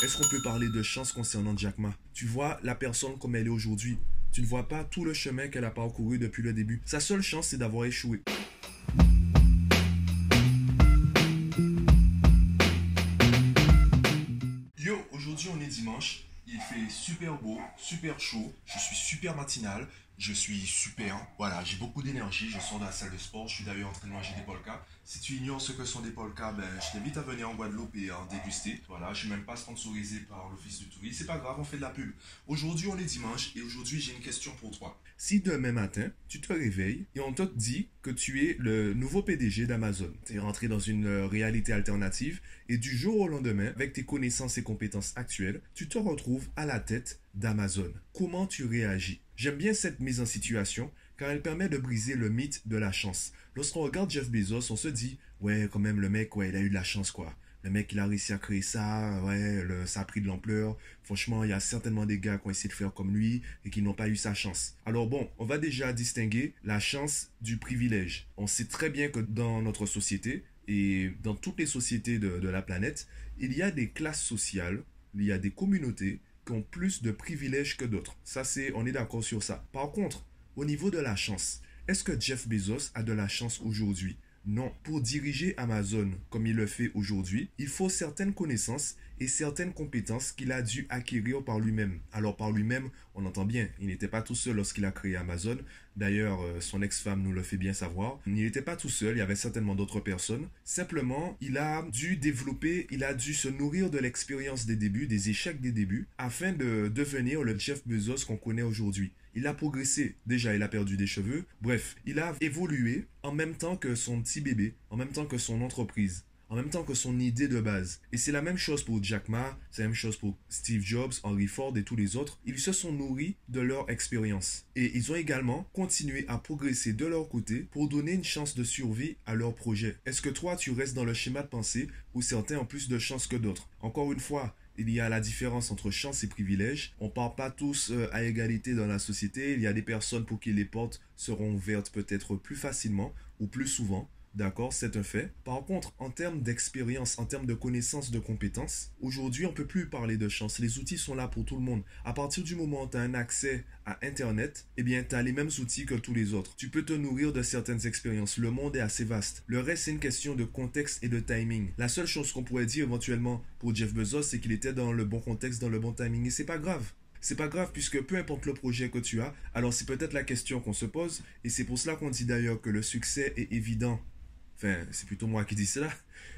Est-ce qu'on peut parler de chance concernant Jack Ma? Tu vois la personne comme elle est aujourd'hui. Tu ne vois pas tout le chemin qu'elle a parcouru depuis le début. Sa seule chance, c'est d'avoir échoué. Yo, aujourd'hui on est dimanche. Il fait super beau, super chaud. Je suis super matinal. Je suis super. Voilà, j'ai beaucoup d'énergie. Je sors de la salle de sport. Je suis d'ailleurs en train de manger des polkas. Si tu ignores ce que sont des polkas, ben, je t'invite à venir en Guadeloupe et en déguster. Voilà, je suis même pas sponsorisé par l'Office du tourisme. C'est pas grave, on fait de la pub. Aujourd'hui, on est dimanche et aujourd'hui, j'ai une question pour toi. Si demain matin, tu te réveilles et on te dit que tu es le nouveau PDG d'Amazon, tu es rentré dans une euh, réalité alternative et du jour au lendemain, avec tes connaissances et compétences actuelles, tu te retrouves à la tête d'Amazon. Comment tu réagis? J'aime bien cette mise en situation car elle permet de briser le mythe de la chance. Lorsqu'on regarde Jeff Bezos, on se dit, ouais, quand même, le mec, ouais, il a eu de la chance, quoi. Le mec, il a réussi à créer ça, ouais, ça a pris de l'ampleur. Franchement, il y a certainement des gars qui ont essayé de faire comme lui et qui n'ont pas eu sa chance. Alors bon, on va déjà distinguer la chance du privilège. On sait très bien que dans notre société et dans toutes les sociétés de, de la planète, il y a des classes sociales, il y a des communautés ont plus de privilèges que d'autres. Ça, c'est, on est d'accord sur ça. Par contre, au niveau de la chance, est-ce que Jeff Bezos a de la chance aujourd'hui? Non, pour diriger Amazon comme il le fait aujourd'hui, il faut certaines connaissances et certaines compétences qu'il a dû acquérir par lui-même. Alors par lui-même, on entend bien, il n'était pas tout seul lorsqu'il a créé Amazon. D'ailleurs, euh, son ex-femme nous le fait bien savoir. Il n'était pas tout seul, il y avait certainement d'autres personnes. Simplement, il a dû développer, il a dû se nourrir de l'expérience des débuts, des échecs des débuts, afin de devenir le Jeff Bezos qu'on connaît aujourd'hui. Il a progressé. Déjà, il a perdu des cheveux. Bref, il a évolué en même temps que son petit bébé, en même temps que son entreprise en même temps que son idée de base. Et c'est la même chose pour Jack Ma, c'est la même chose pour Steve Jobs, Henry Ford et tous les autres. Ils se sont nourris de leur expérience. Et ils ont également continué à progresser de leur côté pour donner une chance de survie à leur projet. Est-ce que toi, tu restes dans le schéma de pensée où certains ont plus de chance que d'autres? Encore une fois, il y a la différence entre chance et privilège. On ne part pas tous euh, à égalité dans la société. Il y a des personnes pour qui les portes seront ouvertes peut-être plus facilement ou plus souvent. D'accord, c'est un fait. Par contre, en termes d'expérience, en termes de connaissances, de compétences, aujourd'hui, on ne peut plus parler de chance. Les outils sont là pour tout le monde. À partir du moment où tu as un accès à Internet, eh bien, tu as les mêmes outils que tous les autres. Tu peux te nourrir de certaines expériences. Le monde est assez vaste. Le reste, c'est une question de contexte et de timing. La seule chose qu'on pourrait dire éventuellement pour Jeff Bezos, c'est qu'il était dans le bon contexte, dans le bon timing. Et c'est pas grave. C'est pas grave puisque peu importe le projet que tu as, alors c'est peut-être la question qu'on se pose et c'est pour cela qu'on dit d'ailleurs que le succès est évident Enfin, c'est plutôt moi qui dis cela.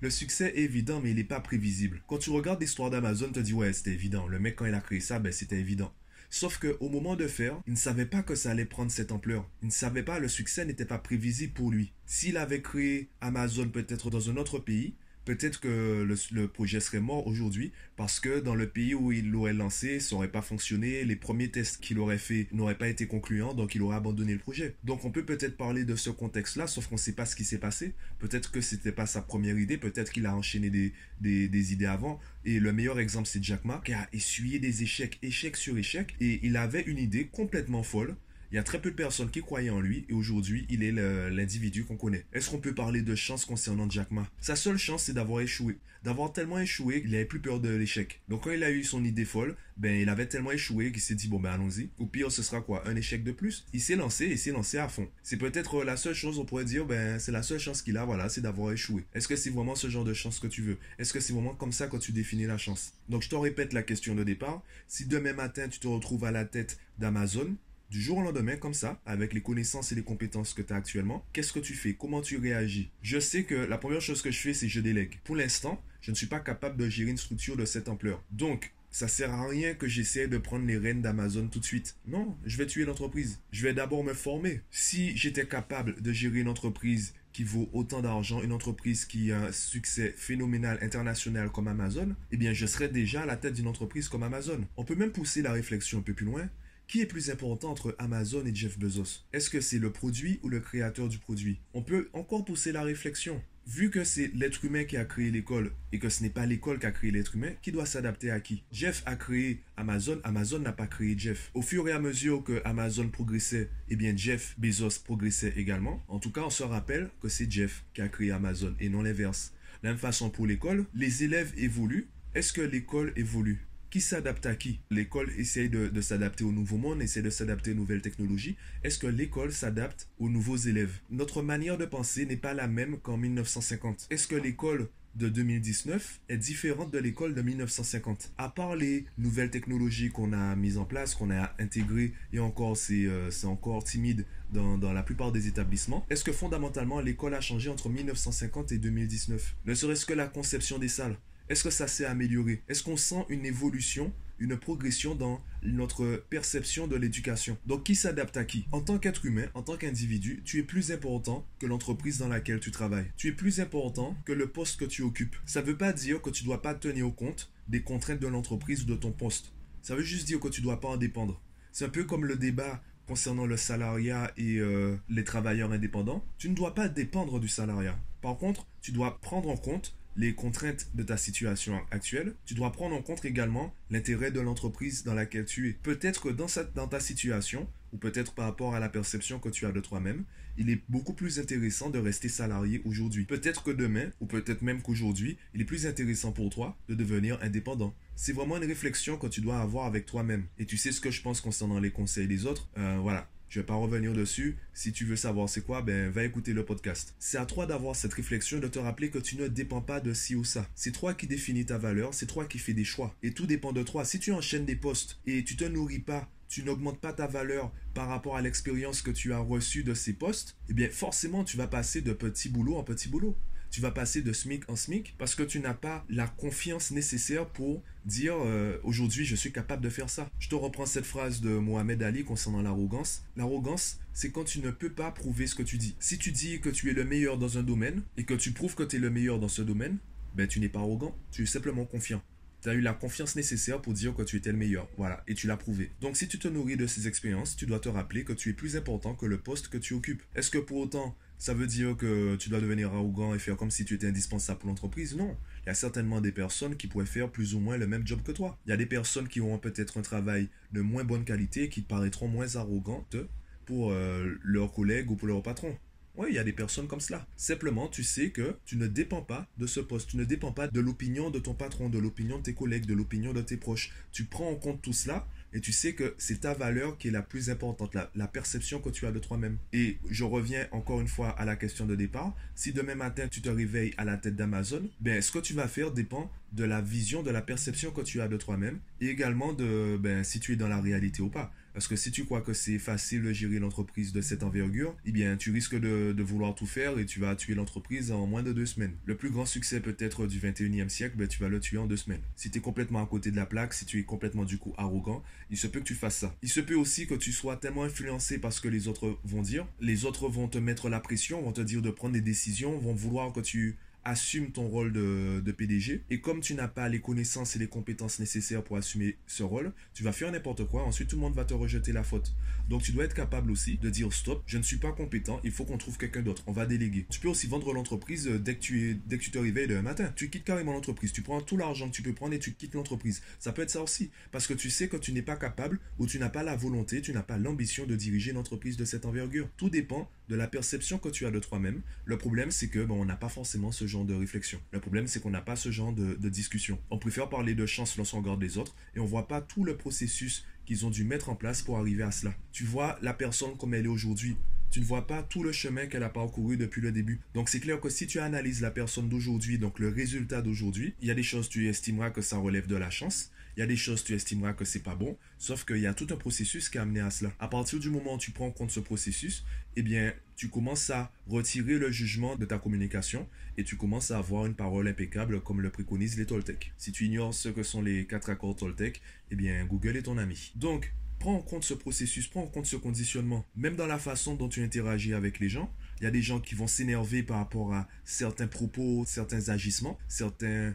Le succès est évident, mais il n'est pas prévisible. Quand tu regardes l'histoire d'Amazon, tu te dis, ouais, c'était évident. Le mec, quand il a créé ça, ben, c'était évident. Sauf qu'au moment de faire, il ne savait pas que ça allait prendre cette ampleur. Il ne savait pas, le succès n'était pas prévisible pour lui. S'il avait créé Amazon peut-être dans un autre pays, peut-être que le, projet serait mort aujourd'hui parce que dans le pays où il l'aurait lancé, ça n'aurait pas fonctionné, les premiers tests qu'il aurait fait n'auraient pas été concluants, donc il aurait abandonné le projet. Donc on peut peut-être parler de ce contexte-là, sauf qu'on ne sait pas ce qui s'est passé. Peut-être que c'était pas sa première idée, peut-être qu'il a enchaîné des, idées avant. Et le meilleur exemple, c'est Jack Ma, qui a essuyé des échecs, échec sur échec, et il avait une idée complètement folle il y a très peu de personnes qui croyaient en lui et aujourd'hui, il est l'individu qu'on connaît. Est-ce qu'on peut parler de chance concernant Jack Ma? Sa seule chance, c'est d'avoir échoué. D'avoir tellement échoué qu'il n'avait plus peur de l'échec. Donc quand il a eu son idée folle, ben il avait tellement échoué qu'il s'est dit bon ben allons-y. Au pire, ce sera quoi? Un échec de plus? Il s'est lancé et s'est lancé à fond. C'est peut-être la seule chose on pourrait dire ben c'est la seule chance qu'il a voilà, c'est d'avoir échoué. Est-ce que c'est vraiment ce genre de chance que tu veux? Est-ce que c'est vraiment comme ça que tu définis la chance? Donc je te répète la question de départ. Si demain matin tu te retrouves à la tête d'Amazon, du jour au lendemain, comme ça, avec les connaissances et les compétences que tu as actuellement, qu'est-ce que tu fais? Comment tu réagis? Je sais que la première chose que je fais, c'est je délègue. Pour l'instant, je ne suis pas capable de gérer une structure de cette ampleur. Donc, ça sert à rien que j'essaie de prendre les rênes d'Amazon tout de suite. Non, je vais tuer l'entreprise. Je vais d'abord me former. Si j'étais capable de gérer une entreprise qui vaut autant d'argent, une entreprise qui a un succès phénoménal international comme Amazon, eh bien je serais déjà à la tête d'une entreprise comme Amazon. On peut même pousser la réflexion un peu plus loin. Qui est plus important entre Amazon et Jeff Bezos? Est-ce que c'est le produit ou le créateur du produit? On peut encore pousser la réflexion. Vu que c'est l'être humain qui a créé l'école et que ce n'est pas l'école qui a créé l'être humain, qui doit s'adapter à qui? Jeff a créé Amazon, Amazon n'a pas créé Jeff. Au fur et à mesure que Amazon progressait, eh bien Jeff Bezos progressait également. En tout cas, on se rappelle que c'est Jeff qui a créé Amazon et non l'inverse. La même façon pour l'école, les élèves évoluent Est-ce que l'école évolue? Qui s'adapte à qui? L'école essaye de, s'adapter au nouveau monde, essaie de s'adapter aux nouvelles technologies. Est-ce que l'école s'adapte aux nouveaux élèves? Notre manière de penser n'est pas la même qu'en 1950. Est-ce que l'école de 2019 est différente de l'école de 1950. À part les nouvelles technologies qu'on a mises en place, qu'on a intégrées, et encore c'est euh, encore timide dans, la plupart des établissements, est-ce que fondamentalement l'école a changé entre 1950 et 2019 Ne serait-ce que la conception des salles. Est-ce que ça s'est amélioré? Est-ce qu'on sent une évolution une progression dans notre perception de l'éducation? Donc qui s'adapte à qui? En tant qu'être humain, en tant qu'individu, tu es plus important que l'entreprise dans laquelle tu travailles. Tu es plus important que le poste que tu occupes. Ça ne veut pas dire que tu ne dois pas tenir compte des contraintes de l'entreprise ou de ton poste. Ça veut juste dire que tu ne dois pas en dépendre. C'est un peu comme le débat concernant le salariat et euh, les travailleurs indépendants. Tu ne dois pas dépendre du salariat. Par contre, tu dois prendre en compte les contraintes de ta situation actuelle, tu dois prendre en compte également l'intérêt de l'entreprise dans laquelle tu es. Peut-être que dans, dans ta situation, ou peut-être par rapport à la perception que tu as de toi-même, il est beaucoup plus intéressant de rester salarié aujourd'hui. Peut-être que demain, ou peut-être même qu'aujourd'hui, il est plus intéressant pour toi de devenir indépendant. C'est vraiment une réflexion que tu dois avoir avec toi-même. Et tu sais ce que je pense concernant les conseils des autres. Euh, voilà, je vais pas revenir dessus. Si tu veux savoir c'est quoi, ben va écouter le podcast. C'est à toi d'avoir cette réflexion, de te rappeler que tu ne dépends pas de ci ou ça. C'est toi qui définis ta valeur, c'est toi qui fais des choix. Et tout dépend de toi. Si tu enchaînes des postes et tu te nourris pas tu n'augmentes pas ta valeur par rapport à l'expérience que tu as reçue de ces postes, eh bien forcément tu vas passer de petit boulot en petit boulot tu vas passer de SMIC en SMIC parce que tu n'as pas la confiance nécessaire pour dire euh, aujourd'hui je suis capable de faire ça. Je te reprends cette phrase de Mohamed Ali concernant l'arrogance. L'arrogance, c'est quand tu ne peux pas prouver ce que tu dis. Si tu dis que tu es le meilleur dans un domaine et que tu prouves que tu es le meilleur dans ce domaine, ben tu n'es pas arrogant, tu es simplement confiant. Tu as eu la confiance nécessaire pour dire que tu étais le meilleur. Voilà, et tu l'as prouvé. Donc si tu te nourris de ces expériences, tu dois te rappeler que tu es plus important que le poste que tu occupes. Est-ce que pour autant ça veut dire que tu dois devenir arrogant et faire comme si tu étais indispensable pour l'entreprise? Non. Il y a certainement des personnes qui pourraient faire plus ou moins le même job que toi. Il y a des personnes qui auront peut-être un travail de moins bonne qualité qui paraîtront moins arrogantes pour euh, leurs collègues ou pour leur patron. Oui, il y a des personnes comme cela. Simplement, tu sais que tu ne dépends pas de ce poste. Tu ne dépends pas de l'opinion de ton patron, de l'opinion de tes collègues, de l'opinion de tes proches. Tu prends en compte tout cela et tu sais que c'est ta valeur qui est la plus importante, la, perception que tu as de toi-même. Et je reviens encore une fois à la question de départ. Si demain matin tu te réveilles à la tête d'Amazon, ben ce que tu vas faire dépend de la vision, de la perception que tu as de toi-même et également de ben, si tu es dans la réalité ou pas. Parce que si tu crois que c'est facile de gérer l'entreprise de cette envergure, eh bien, tu risques de, vouloir tout faire et tu vas tuer l'entreprise en moins de deux semaines. Le plus grand succès peut-être du 21e siècle, ben, tu vas le tuer en deux semaines. Si tu es complètement à côté de la plaque, si tu es complètement du coup arrogant, il se peut que tu fasses ça. Il se peut aussi que tu sois tellement influencé par ce que les autres vont dire. Les autres vont te mettre la pression, vont te dire de prendre des décisions, vont vouloir que tu assume ton rôle de, PDG. Et comme tu n'as pas les connaissances et les compétences nécessaires pour assumer ce rôle, tu vas faire n'importe quoi. Ensuite, tout le monde va te rejeter la faute. Donc, tu dois être capable aussi de dire stop, je ne suis pas compétent, il faut qu'on trouve quelqu'un d'autre. On va déléguer. Tu peux aussi vendre l'entreprise euh, dès que tu dès que tu te réveilles le matin. Tu quittes carrément l'entreprise. Tu prends tout l'argent que tu peux prendre et tu quittes l'entreprise. Ça peut être ça aussi. Parce que tu sais que tu n'es pas capable ou tu n'as pas la volonté, tu n'as pas l'ambition de diriger une entreprise de cette envergure. Tout dépend de la perception que tu as de toi-même. Le problème, c'est que on n'a pas forcément ce genre de réflexion. Le problème, c'est qu'on n'a pas ce genre de, discussion. On préfère parler de chance lorsqu'on regarde les autres et on voit pas tout le processus qu'ils ont dû mettre en place pour arriver à cela. Tu vois la personne comme elle est aujourd'hui. Tu ne vois pas tout le chemin qu'elle a parcouru depuis le début. Donc c'est clair que si tu analyses la personne d'aujourd'hui, donc le résultat d'aujourd'hui, il y a des choses tu estimeras que ça relève de la chance. Il y a des choses tu estimeras que c'est pas bon, sauf qu'il y a tout un processus qui a amené à cela. À partir du moment où tu prends en compte ce processus, eh bien, tu commences à retirer le jugement de ta communication et tu commences à avoir une parole impeccable comme le préconisent les Toltec. Si tu ignores ce que sont les quatre accords Toltec, eh bien, Google est ton ami. Donc, prends en compte ce processus, prends en compte ce conditionnement. Même dans la façon dont tu interagis avec les gens, il y a des gens qui vont s'énerver par rapport à certains propos, certains agissements, certains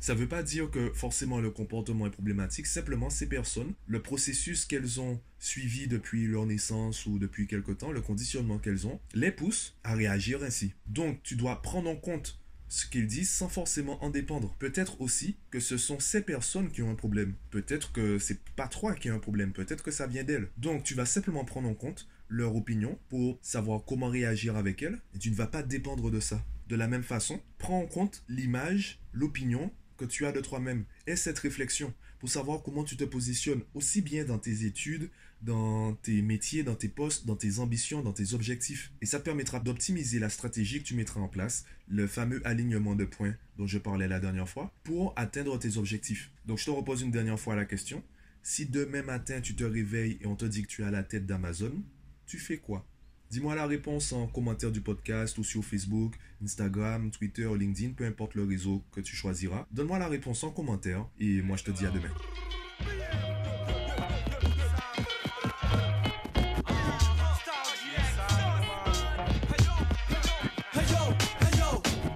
ça ne veut pas dire que forcément le comportement est problématique, simplement ces personnes, le processus qu'elles ont suivi depuis leur naissance ou depuis quelque temps, le conditionnement qu'elles ont, les pousse à réagir ainsi. Donc tu dois prendre en compte ce qu'ils disent sans forcément en dépendre. Peut-être aussi que ce sont ces personnes qui ont un problème. Peut-être que c'est pas toi qui as un problème. Peut-être que ça vient d'elles. Donc tu vas simplement prendre en compte leur opinion pour savoir comment réagir avec elles et tu ne vas pas dépendre de ça. De la même façon, prends en compte l'image, l'opinion que tu as de toi-même. Aie cette réflexion pour savoir comment tu te positionnes aussi bien dans tes études, dans tes métiers, dans tes postes, dans tes ambitions, dans tes objectifs. Et ça te permettra d'optimiser la stratégie que tu mettras en place, le fameux alignement de points dont je parlais la dernière fois, pour atteindre tes objectifs. Donc je te repose une dernière fois la question. Si demain matin tu te réveilles et on te dit que tu à la tête d'Amazon, tu fais quoi? Dis-moi la réponse en commentaire du podcast ou sur Facebook, Instagram, Twitter, LinkedIn, peu importe le réseau que tu choisiras. Donne-moi la réponse en commentaire et moi je te dis à demain.